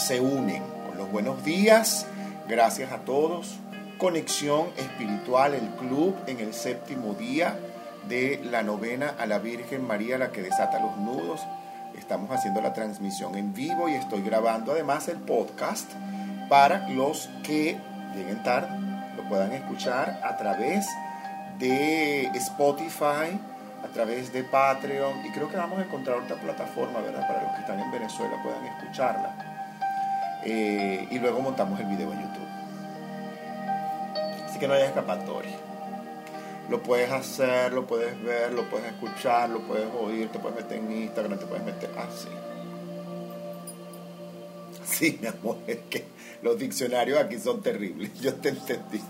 se unen con los buenos días. Gracias a todos. Conexión Espiritual, el club en el séptimo día de la novena a la Virgen María, la que desata los nudos. Estamos haciendo la transmisión en vivo y estoy grabando además el podcast para los que lleguen tarde, lo puedan escuchar a través de Spotify, a través de Patreon y creo que vamos a encontrar otra plataforma, ¿verdad? Para los que están en Venezuela puedan escucharla. Eh, y luego montamos el video en YouTube. Así que no hay escapatoria. Lo puedes hacer, lo puedes ver, lo puedes escuchar, lo puedes oír, te puedes meter en Instagram, te puedes meter así. sí, mi amor, es que los diccionarios aquí son terribles. Yo te entendí.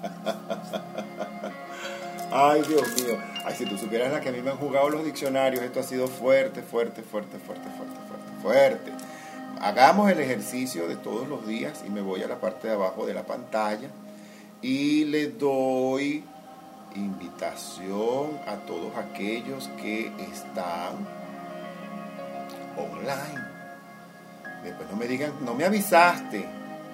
Ay, Dios mío. Ay, si tú supieras la que a mí me han jugado los diccionarios, esto ha sido fuerte, fuerte, fuerte, fuerte, fuerte, fuerte, fuerte. Hagamos el ejercicio de todos los días y me voy a la parte de abajo de la pantalla y le doy invitación a todos aquellos que están online. Después no me digan, no me avisaste.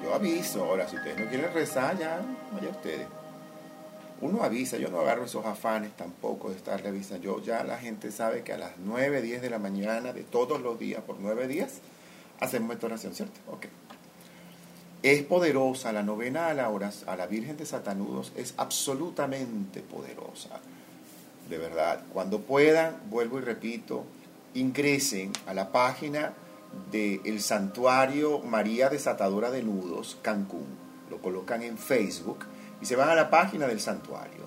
Yo aviso. Ahora, si ustedes no quieren rezar, ya, vaya ustedes uno avisa, yo no agarro esos afanes tampoco de estarle avisando. Yo ya la gente sabe que a las 9, 10 de la mañana de todos los días, por 9 días, hacemos esta oración, ¿cierto? Ok. Es poderosa, la novena a la, a la Virgen de Satanudos es absolutamente poderosa. De verdad, cuando puedan, vuelvo y repito, ingresen a la página del Santuario María Desatadora de Nudos, Cancún. Lo colocan en Facebook y se van a la página del santuario.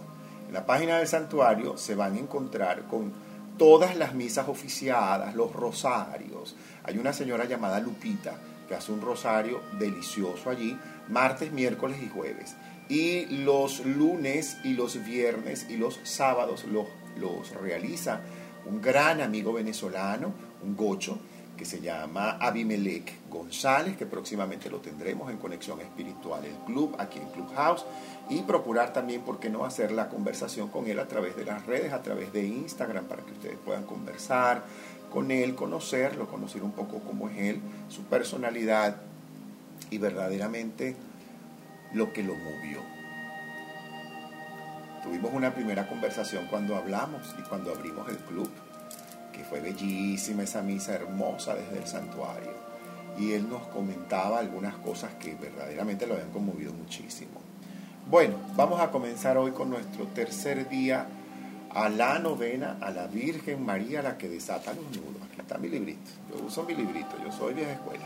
En la página del santuario se van a encontrar con todas las misas oficiadas, los rosarios. Hay una señora llamada Lupita que hace un rosario delicioso allí, martes, miércoles y jueves. Y los lunes y los viernes y los sábados los, los realiza un gran amigo venezolano, un gocho, que se llama Abimelech González, que próximamente lo tendremos en Conexión Espiritual, el club, aquí en Clubhouse, y procurar también, ¿por qué no hacer la conversación con él a través de las redes, a través de Instagram, para que ustedes puedan conversar con él, conocerlo, conocer un poco cómo es él, su personalidad y verdaderamente lo que lo movió. Tuvimos una primera conversación cuando hablamos y cuando abrimos el club fue bellísima esa misa hermosa desde el santuario. Y él nos comentaba algunas cosas que verdaderamente lo habían conmovido muchísimo. Bueno, vamos a comenzar hoy con nuestro tercer día a la novena a la Virgen María, la que desata los nudos. Aquí está mi librito. Yo uso mi librito, yo soy vieja escuela.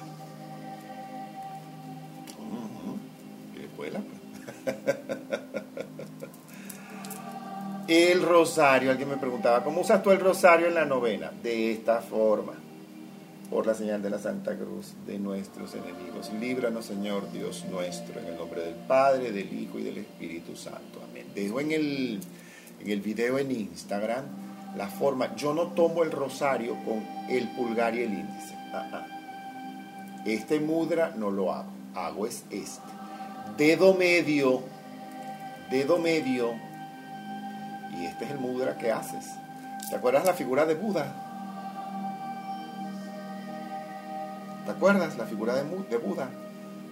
El rosario, alguien me preguntaba, ¿cómo usas tú el rosario en la novena? De esta forma, por la señal de la Santa Cruz de nuestros enemigos. Líbranos, Señor Dios nuestro, en el nombre del Padre, del Hijo y del Espíritu Santo. Amén. Dejo en el, en el video en Instagram la forma, yo no tomo el rosario con el pulgar y el índice. Ah, ah. Este mudra no lo hago, hago es este. Dedo medio, dedo medio y este es el mudra que haces. ¿Te acuerdas la figura de Buda? ¿Te acuerdas la figura de, Buda?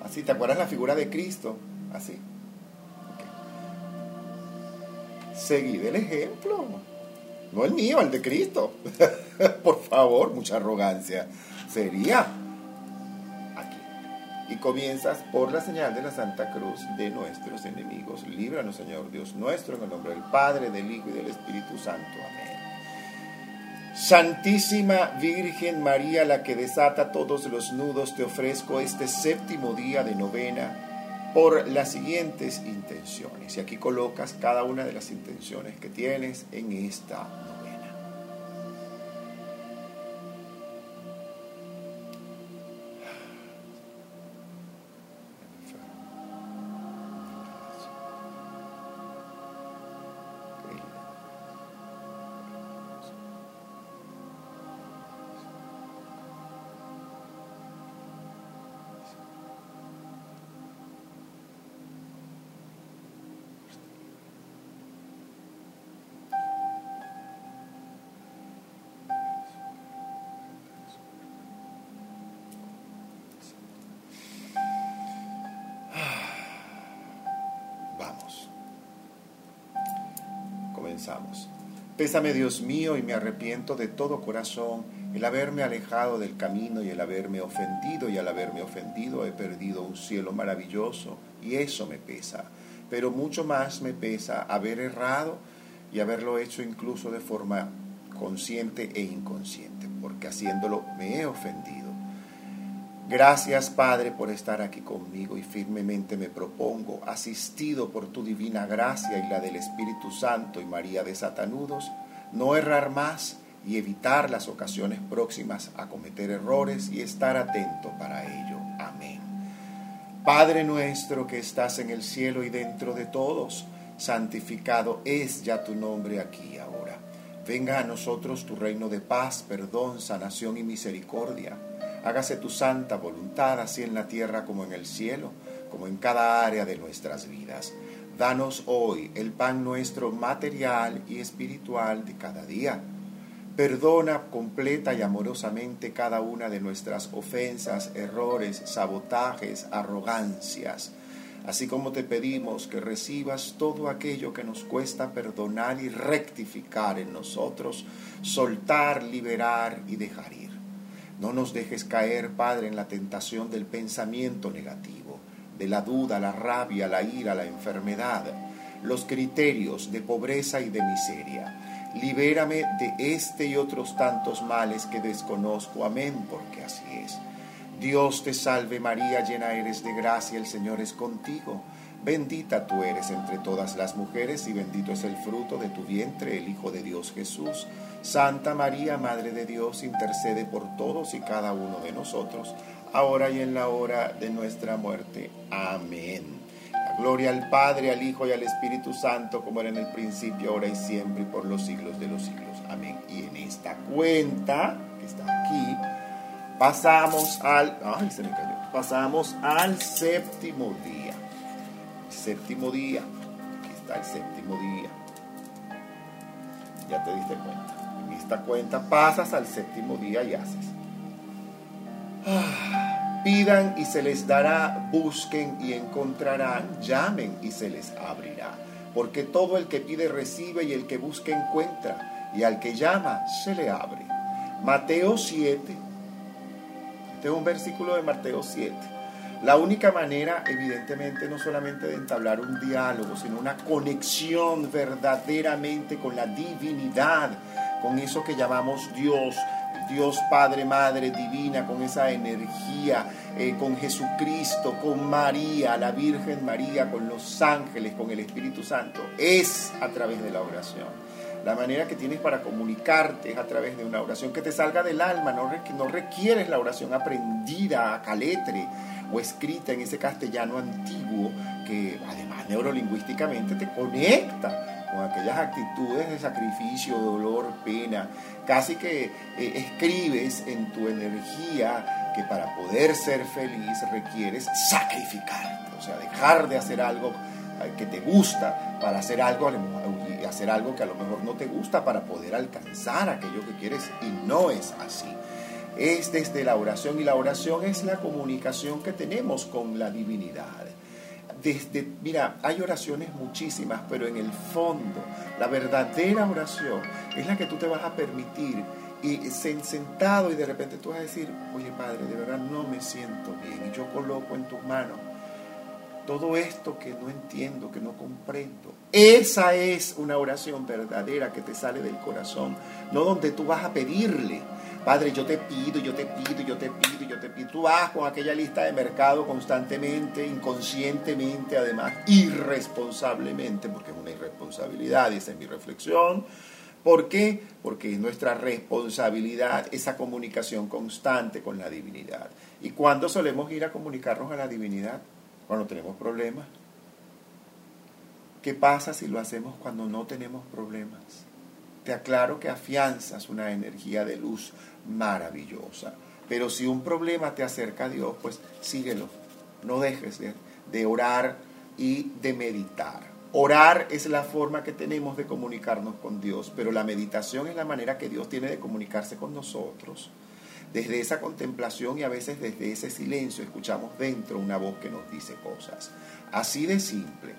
Así, ¿te acuerdas la figura de Cristo? Así. Seguid el ejemplo. No el mío, el de Cristo. Por favor, mucha arrogancia. Sería y comienzas por la señal de la Santa Cruz de nuestros enemigos. Líbranos, Señor Dios nuestro, en el nombre del Padre, del Hijo y del Espíritu Santo. Amén. Santísima Virgen María, la que desata todos los nudos, te ofrezco este séptimo día de novena por las siguientes intenciones. Y aquí colocas cada una de las intenciones que tienes en esta Pésame Dios mío y me arrepiento de todo corazón el haberme alejado del camino y el haberme ofendido y al haberme ofendido he perdido un cielo maravilloso y eso me pesa. Pero mucho más me pesa haber errado y haberlo hecho incluso de forma consciente e inconsciente, porque haciéndolo me he ofendido. Gracias Padre por estar aquí conmigo y firmemente me propongo, asistido por tu divina gracia y la del Espíritu Santo y María de Satanudos, no errar más y evitar las ocasiones próximas a cometer errores y estar atento para ello. Amén. Padre nuestro que estás en el cielo y dentro de todos, santificado es ya tu nombre aquí ahora. Venga a nosotros tu reino de paz, perdón, sanación y misericordia Hágase tu santa voluntad, así en la tierra como en el cielo, como en cada área de nuestras vidas. Danos hoy el pan nuestro material y espiritual de cada día. Perdona completa y amorosamente cada una de nuestras ofensas, errores, sabotajes, arrogancias, así como te pedimos que recibas todo aquello que nos cuesta perdonar y rectificar en nosotros, soltar, liberar y dejar ir. No nos dejes caer, Padre, en la tentación del pensamiento negativo, de la duda, la rabia, la ira, la enfermedad, los criterios de pobreza y de miseria. Libérame de este y otros tantos males que desconozco. Amén, porque así es. Dios te salve María, llena eres de gracia, el Señor es contigo. Bendita tú eres entre todas las mujeres y bendito es el fruto de tu vientre, el Hijo de Dios Jesús. Santa María, Madre de Dios, intercede por todos y cada uno de nosotros, ahora y en la hora de nuestra muerte. Amén. La gloria al Padre, al Hijo y al Espíritu Santo, como era en el principio, ahora y siempre, y por los siglos de los siglos. Amén. Y en esta cuenta, que está aquí, pasamos al... Ay, se me cayó. Pasamos al séptimo día. Séptimo día. Aquí está el séptimo día. Ya te diste cuenta cuenta, pasas al séptimo día y haces. Ah, pidan y se les dará, busquen y encontrarán, llamen y se les abrirá. Porque todo el que pide recibe y el que busca encuentra, y al que llama se le abre. Mateo 7, este es un versículo de Mateo 7. La única manera, evidentemente, no solamente de entablar un diálogo, sino una conexión verdaderamente con la divinidad con eso que llamamos Dios, Dios Padre, Madre Divina, con esa energía, eh, con Jesucristo, con María, la Virgen María, con los ángeles, con el Espíritu Santo, es a través de la oración. La manera que tienes para comunicarte es a través de una oración que te salga del alma, no, no requieres la oración aprendida a caletre o escrita en ese castellano antiguo que además neurolingüísticamente te conecta con aquellas actitudes de sacrificio, dolor, pena, casi que eh, escribes en tu energía que para poder ser feliz requieres sacrificar, o sea, dejar de hacer algo eh, que te gusta para hacer algo y hacer algo que a lo mejor no te gusta para poder alcanzar aquello que quieres y no es así. Es desde la oración y la oración es la comunicación que tenemos con la divinidad desde, mira, hay oraciones muchísimas, pero en el fondo, la verdadera oración es la que tú te vas a permitir y sentado y de repente tú vas a decir, oye Padre, de verdad no me siento bien y yo coloco en tus manos todo esto que no entiendo, que no comprendo. Esa es una oración verdadera que te sale del corazón, no donde tú vas a pedirle Padre, yo te pido, yo te pido, yo te pido, yo te pido. Tú vas con aquella lista de mercado constantemente, inconscientemente, además, irresponsablemente, porque es una irresponsabilidad, y esa es mi reflexión. ¿Por qué? Porque es nuestra responsabilidad esa comunicación constante con la divinidad. ¿Y cuándo solemos ir a comunicarnos a la divinidad? Cuando tenemos problemas. ¿Qué pasa si lo hacemos cuando no tenemos problemas? Te aclaro que afianzas una energía de luz maravillosa. Pero si un problema te acerca a Dios, pues síguelo. No dejes de, orar y de meditar. Orar es la forma que tenemos de comunicarnos con Dios, pero la meditación es la manera que Dios tiene de comunicarse con nosotros. Desde esa contemplación y a veces desde ese silencio escuchamos dentro una voz que nos dice cosas. Así de simple.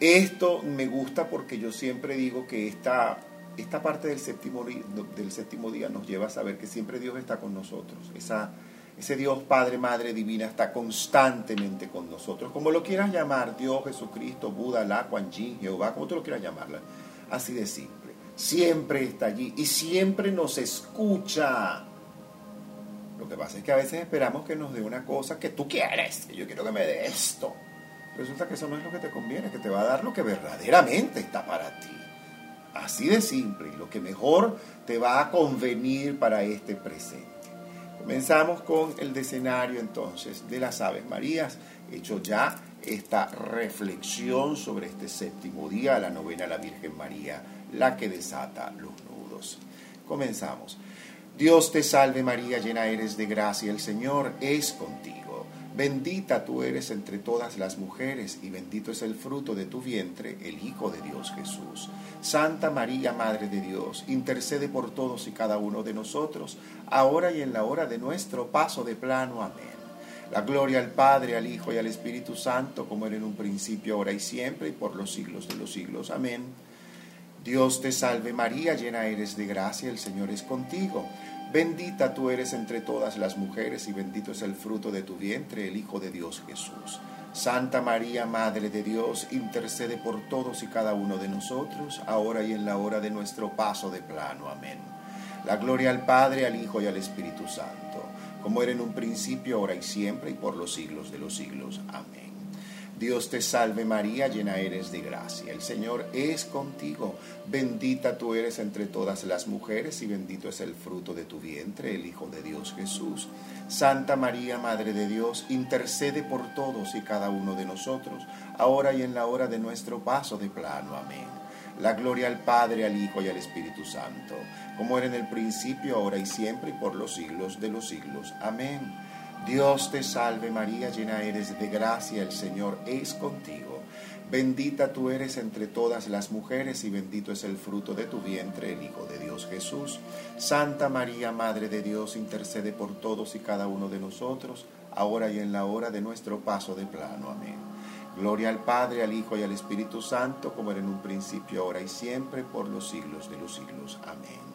Esto me gusta porque yo siempre digo que esta, esta parte del séptimo, del séptimo día nos lleva a saber que siempre Dios está con nosotros. Esa, ese Dios Padre, Madre Divina está constantemente con nosotros. Como lo quieras llamar, Dios, Jesucristo, Buda, La, Kuan Yin, Jehová, como tú lo quieras llamarla. Así de simple. Siempre está allí y siempre nos escucha. Lo que pasa es que a veces esperamos que nos dé una cosa que tú quieres, que yo quiero que me dé esto. Resulta que eso no es lo que te conviene, que te va a dar lo que verdaderamente está para ti. Así de simple, lo que mejor te va a convenir para este presente. Comenzamos con el decenario entonces de las Aves Marías, hecho ya esta reflexión sobre este séptimo día, la novena a la Virgen María, la que desata los nudos. Comenzamos. Dios te salve María, llena eres de gracia, el Señor es contigo. Bendita tú eres entre todas las mujeres y bendito es el fruto de tu vientre, el Hijo de Dios Jesús. Santa María, Madre de Dios, intercede por todos y cada uno de nosotros, ahora y en la hora de nuestro paso de plano. Amén. La gloria al Padre, al Hijo y al Espíritu Santo, como era en un principio, ahora y siempre, y por los siglos de los siglos. Amén. Dios te salve María, llena eres de gracia, el Señor es contigo. Bendita tú eres entre todas las mujeres y bendito es el fruto de tu vientre, el Hijo de Dios Jesús. Santa María, Madre de Dios, intercede por todos y cada uno de nosotros, ahora y en la hora de nuestro paso de plano. Amén. La gloria al Padre, al Hijo y al Espíritu Santo, como era en un principio, ahora y siempre, y por los siglos de los siglos. Amén. Dios te salve María, llena eres de gracia. El Señor es contigo. Bendita tú eres entre todas las mujeres y bendito es el fruto de tu vientre, el Hijo de Dios Jesús. Santa María, Madre de Dios, intercede por todos y cada uno de nosotros, ahora y en la hora de nuestro paso de plano. Amén. La gloria al Padre, al Hijo y al Espíritu Santo, como era en el principio, ahora y siempre, y por los siglos de los siglos. Amén. Dios te salve María, llena eres de gracia, el Señor es contigo. Bendita tú eres entre todas las mujeres y bendito es el fruto de tu vientre, el Hijo de Dios Jesús. Santa María, Madre de Dios, intercede por todos y cada uno de nosotros, ahora y en la hora de nuestro paso de plano. Amén. Gloria al Padre, al Hijo y al Espíritu Santo, como era en un principio, ahora y siempre, por los siglos de los siglos. Amén.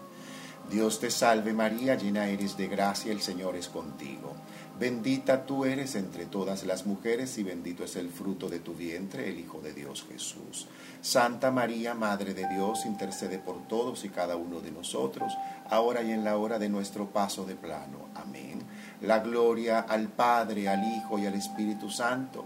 Dios te salve María, llena eres de gracia, el Señor es contigo. Bendita tú eres entre todas las mujeres y bendito es el fruto de tu vientre, el Hijo de Dios Jesús. Santa María, Madre de Dios, intercede por todos y cada uno de nosotros, ahora y en la hora de nuestro paso de plano. Amén. La gloria al Padre, al Hijo y al Espíritu Santo,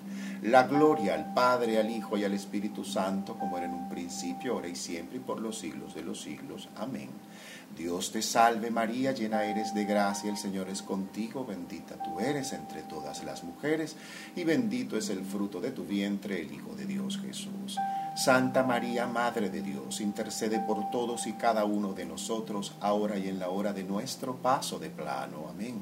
La gloria al Padre, al Hijo y al Espíritu Santo, como era en un principio, ahora y siempre, y por los siglos de los siglos. Amén. Dios te salve María, llena eres de gracia, el Señor es contigo, bendita tú eres entre todas las mujeres, y bendito es el fruto de tu vientre, el Hijo de Dios Jesús. Santa María, Madre de Dios, intercede por todos y cada uno de nosotros, ahora y en la hora de nuestro paso de plano. Amén.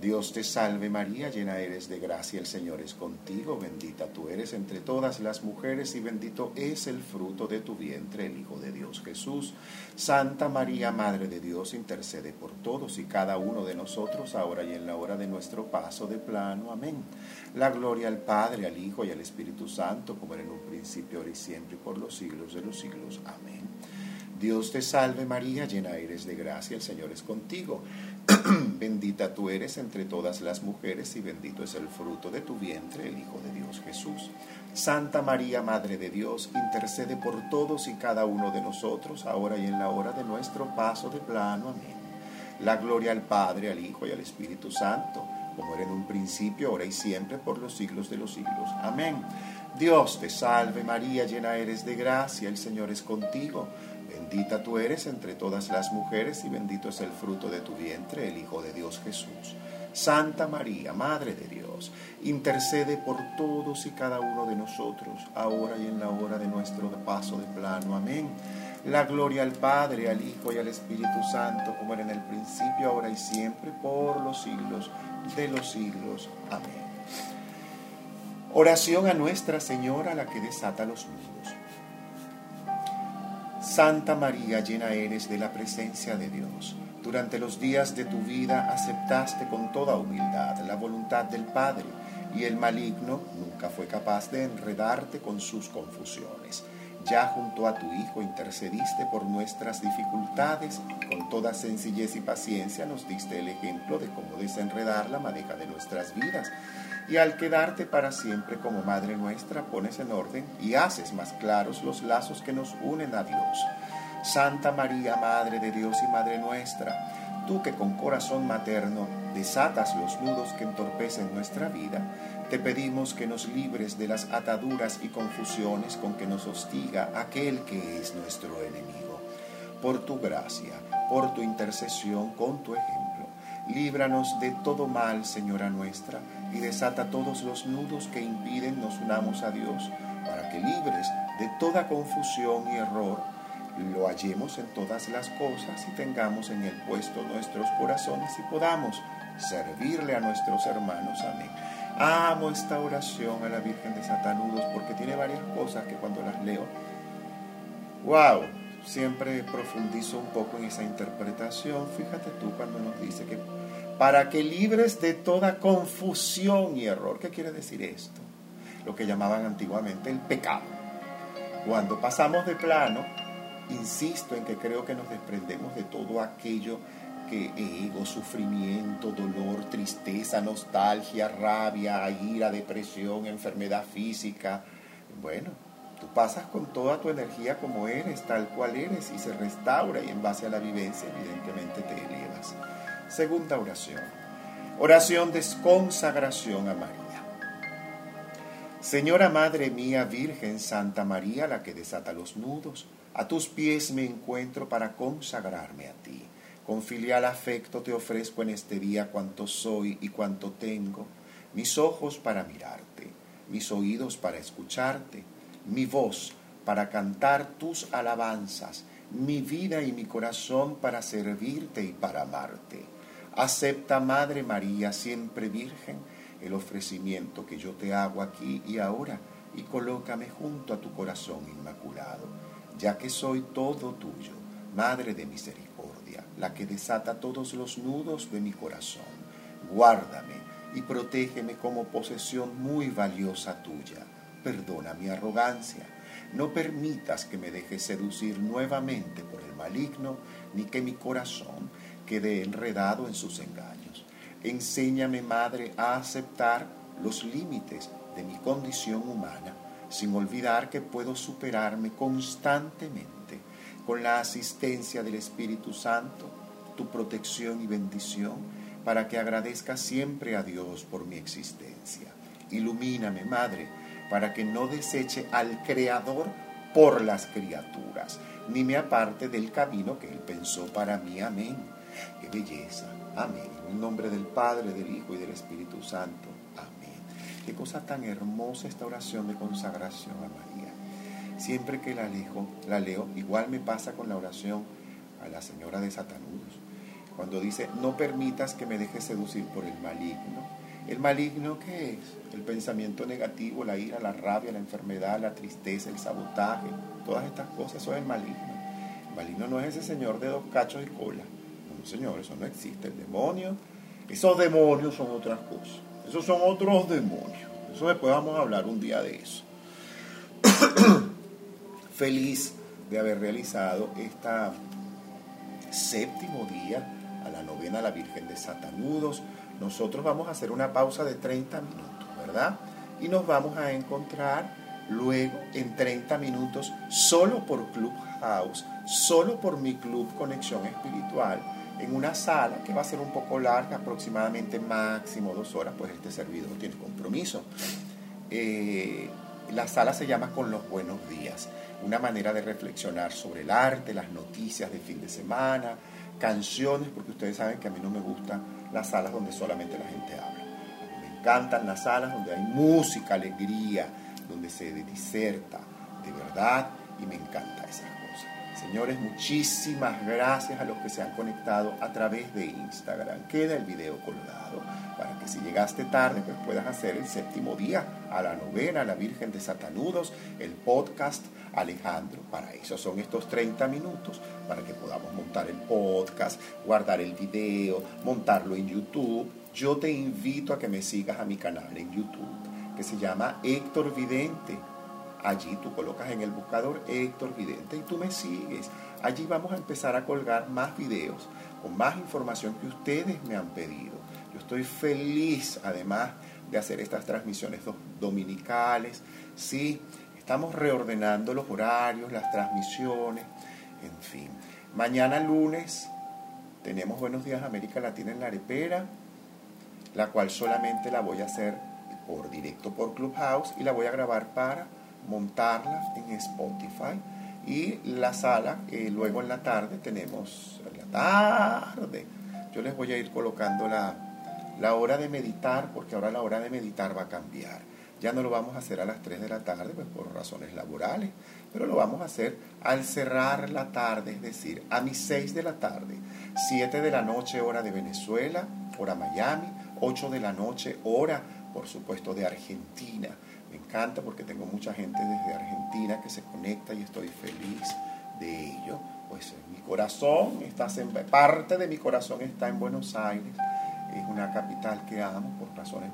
Dios te salve María, llena eres de gracia, el Señor es contigo, bendita tú eres entre todas las mujeres y bendito es el fruto de tu vientre, el Hijo de Dios Jesús. Santa María, Madre de Dios, intercede por todos y cada uno de nosotros, ahora y en la hora de nuestro paso de plano. Amén. La gloria al Padre, al Hijo y al Espíritu Santo, como era en un principio, ahora y siempre, y por los siglos de los siglos. Amén. Dios te salve María, llena eres de gracia, el Señor es contigo. Bendita tú eres entre todas las mujeres y bendito es el fruto de tu vientre, el Hijo de Dios Jesús. Santa María, Madre de Dios, intercede por todos y cada uno de nosotros, ahora y en la hora de nuestro paso de plano. Amén. La gloria al Padre, al Hijo y al Espíritu Santo, como era en un principio, ahora y siempre, por los siglos de los siglos. Amén. Dios te salve María, llena eres de gracia, el Señor es contigo. Bendita tú eres entre todas las mujeres y bendito es el fruto de tu vientre, el Hijo de Dios Jesús. Santa María, Madre de Dios, intercede por todos y cada uno de nosotros, ahora y en la hora de nuestro paso de plano. Amén. La gloria al Padre, al Hijo y al Espíritu Santo, como era en el principio, ahora y siempre, por los siglos de los siglos. Amén. Oración a Nuestra Señora, la que desata los nudos. Santa María, llena eres de la presencia de Dios durante los días de tu vida aceptaste con toda humildad la voluntad del Padre y el maligno nunca fue capaz de enredarte con sus confusiones. Ya junto a tu Hijo intercediste por nuestras dificultades, con toda sencillez y paciencia nos diste el ejemplo de cómo desenredar la madeja de nuestras vidas. Y al quedarte para siempre como Madre nuestra, pones en orden y haces más claros los lazos que nos unen a Dios. Santa María, Madre de Dios y Madre nuestra, tú que con corazón materno desatas los nudos que entorpecen nuestra vida, te pedimos que nos libres de las ataduras y confusiones con que nos hostiga aquel que es nuestro enemigo. Por tu gracia, por tu intercesión, con tu ejemplo, líbranos de todo mal, Señora nuestra, y desata todos los nudos que impiden nos unamos a Dios, para que libres de toda confusión y error, lo hallemos en todas las cosas y tengamos en el puesto nuestros corazones y podamos servirle a nuestros hermanos. Amén. Amo esta oración a la Virgen de Satanudos porque tiene varias cosas que cuando las leo, wow, siempre profundizo un poco en esa interpretación. Fíjate tú cuando nos dice que para que libres de toda confusión y error, ¿qué quiere decir esto? Lo que llamaban antiguamente el pecado. Cuando pasamos de plano, insisto en que creo que nos desprendemos de todo aquello que ego, sufrimiento, dolor, tristeza, nostalgia, rabia, ira, depresión, enfermedad física. Bueno, tú pasas con toda tu energía como eres, tal cual eres, y se restaura y en base a la vivencia evidentemente te elevas. Segunda oración. Oración de consagración a María. Señora Madre mía, Virgen Santa María, la que desata los nudos, a tus pies me encuentro para consagrarme a ti. Con filial afecto te ofrezco en este día cuanto soy y cuanto tengo, mis ojos para mirarte, mis oídos para escucharte, mi voz para cantar tus alabanzas, mi vida y mi corazón para servirte y para amarte. Acepta, Madre María, siempre Virgen, el ofrecimiento que yo te hago aquí y ahora, y colócame junto a tu corazón inmaculado ya que soy todo tuyo, Madre de misericordia, la que desata todos los nudos de mi corazón. Guárdame y protégeme como posesión muy valiosa tuya. Perdona mi arrogancia. No permitas que me deje seducir nuevamente por el maligno, ni que mi corazón quede enredado en sus engaños. Enséñame, Madre, a aceptar los límites de mi condición humana sin olvidar que puedo superarme constantemente con la asistencia del Espíritu Santo, tu protección y bendición, para que agradezca siempre a Dios por mi existencia. Ilumíname, Madre, para que no deseche al Creador por las criaturas, ni me aparte del camino que Él pensó para mí. Amén. Qué belleza. Amén. En el nombre del Padre, del Hijo y del Espíritu Santo. Qué cosa tan hermosa esta oración de consagración a María. Siempre que la leo, la leo, igual me pasa con la oración a la Señora de Satanudos. Cuando dice, no permitas que me dejes seducir por el maligno. ¿El maligno qué es? El pensamiento negativo, la ira, la rabia, la enfermedad, la tristeza, el sabotaje, todas estas cosas, eso es el maligno. El maligno no es ese señor de dos cachos y cola. Señor, eso no existe. El demonio, esos demonios son otras cosas. Esos son otros demonios. Eso después vamos a hablar un día de eso. Feliz de haber realizado este séptimo día a la novena a la Virgen de Satanudos. Nosotros vamos a hacer una pausa de 30 minutos, ¿verdad? Y nos vamos a encontrar luego en 30 minutos solo por Clubhouse, solo por mi club Conexión Espiritual en una sala que va a ser un poco larga, aproximadamente máximo dos horas, pues este servidor tiene compromiso. Eh, la sala se llama Con los Buenos Días, una manera de reflexionar sobre el arte, las noticias de fin de semana, canciones, porque ustedes saben que a mí no me gusta las salas donde solamente la gente habla. me encantan las salas donde hay música, alegría, donde se diserta de verdad y me encanta cosas. Señores, muchísimas gracias a los que se han conectado a través de Instagram. Queda el video colgado para que si llegaste tarde pues puedas hacer el séptimo día a la novena, a la Virgen de Satanudos, el podcast Alejandro. Para eso son estos 30 minutos, para que podamos montar el podcast, guardar el video, montarlo en YouTube. Yo te invito a que me sigas a mi canal en YouTube, que se llama Héctor Vidente. Allí tú colocas en el buscador Héctor Vidente y tú me sigues. Allí vamos a empezar a colgar más videos con más información que ustedes me han pedido. Yo estoy feliz además de hacer estas transmisiones dominicales. Sí, Estamos reordenando los horarios, las transmisiones, en fin. Mañana lunes tenemos Buenos Días América Latina en la Arepera, la cual solamente la voy a hacer por directo por Clubhouse y la voy a grabar para montarla en Spotify. Y la sala, eh, luego en la tarde tenemos, en la tarde, yo les voy a ir colocando la, la hora de meditar, porque ahora la hora de meditar va a cambiar. Ya no lo vamos a hacer a las 3 de la tarde, pues por razones laborales, pero lo vamos a hacer al cerrar la tarde, es decir, a mis 6 de la tarde, 7 de la noche hora de Venezuela, hora Miami, 8 de la noche hora, por supuesto, de Argentina. Me encanta porque tengo mucha gente desde Argentina que se conecta y estoy feliz de ello. Pues mi corazón está en, parte de mi corazón está en Buenos Aires. Es una capital que amo por razones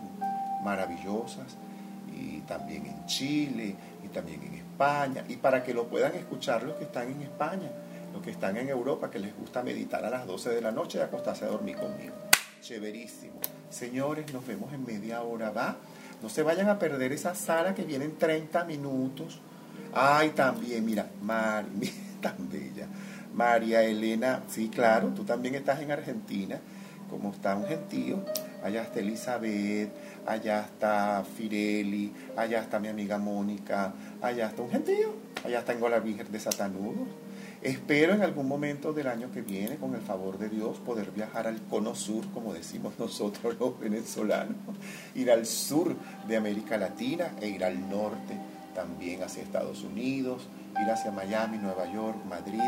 maravillosas y también en Chile y también en España y para que lo puedan escuchar los que están en España, los que están en Europa que les gusta meditar a las 12 de la noche y acostarse a dormir conmigo. Chéverísimo. Señores, nos vemos en media hora, ¿va? No se vayan a perder esa sala que viene en 30 minutos. Ay, también, mira, Mari, mira, tan bella. María Elena, sí, claro, tú también estás en Argentina, como está un gentío. Allá está Elizabeth, allá está Fireli, allá está mi amiga Mónica, allá está un gentío, allá está la Virgen de Satanudos. Espero en algún momento del año que viene, con el favor de Dios, poder viajar al cono sur, como decimos nosotros los venezolanos, ir al sur de América Latina e ir al norte también hacia Estados Unidos, ir hacia Miami, Nueva York, Madrid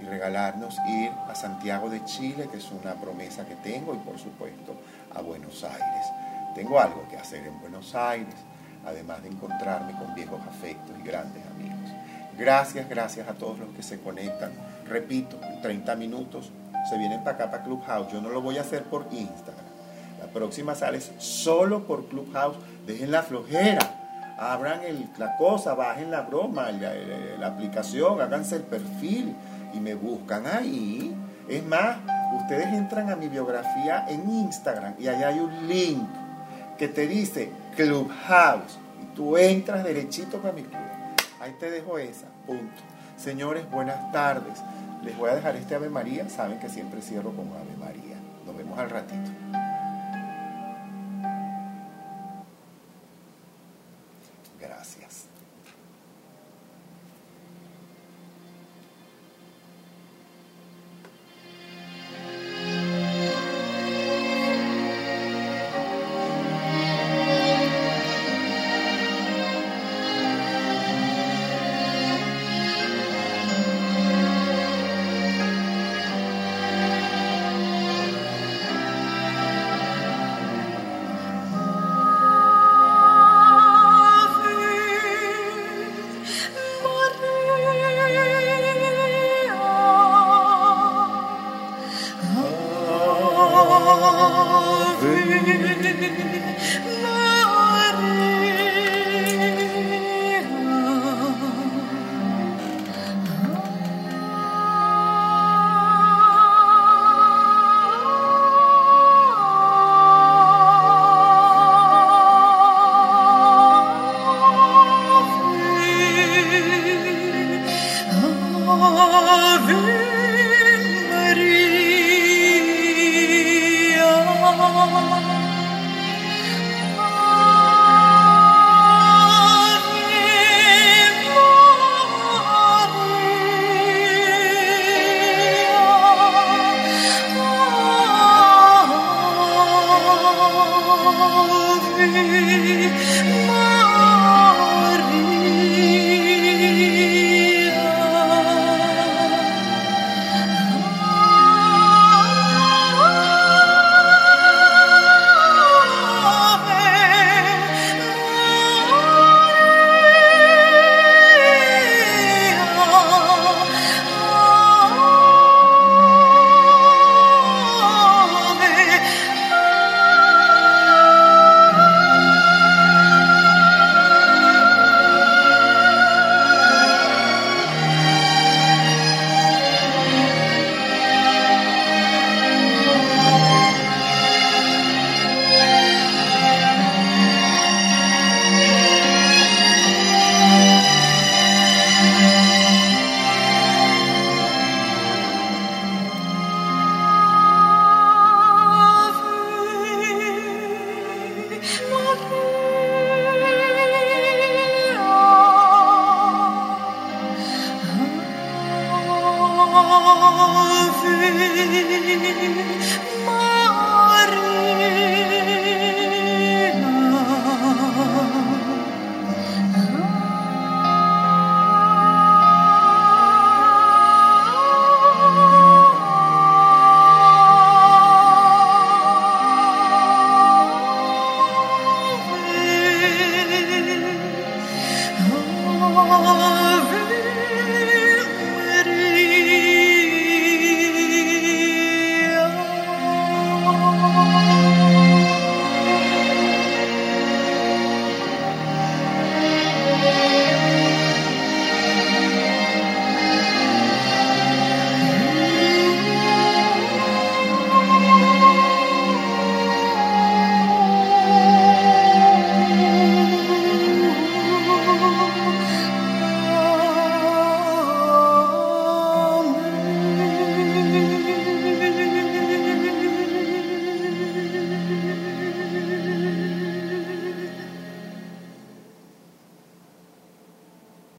y regalarnos ir a Santiago de Chile, que es una promesa que tengo, y por supuesto a Buenos Aires. Tengo algo que hacer en Buenos Aires, además de encontrarme con viejos afectos y grandes amigos. Gracias, gracias a todos los que se conectan. Repito, 30 minutos se vienen para acá, para Clubhouse. Yo no lo voy a hacer por Instagram. La próxima sale solo por Clubhouse. Dejen la flojera. Abran la cosa, bajen la broma, la, la aplicación, háganse el perfil y me buscan ahí. Es más, ustedes entran a mi biografía en Instagram y allá hay un link que te dice Clubhouse y tú entras derechito para mi club. Te dejo esa, punto. Señores, buenas tardes. Les voy a dejar este Ave María. Saben que siempre cierro con Ave María. Nos vemos al ratito.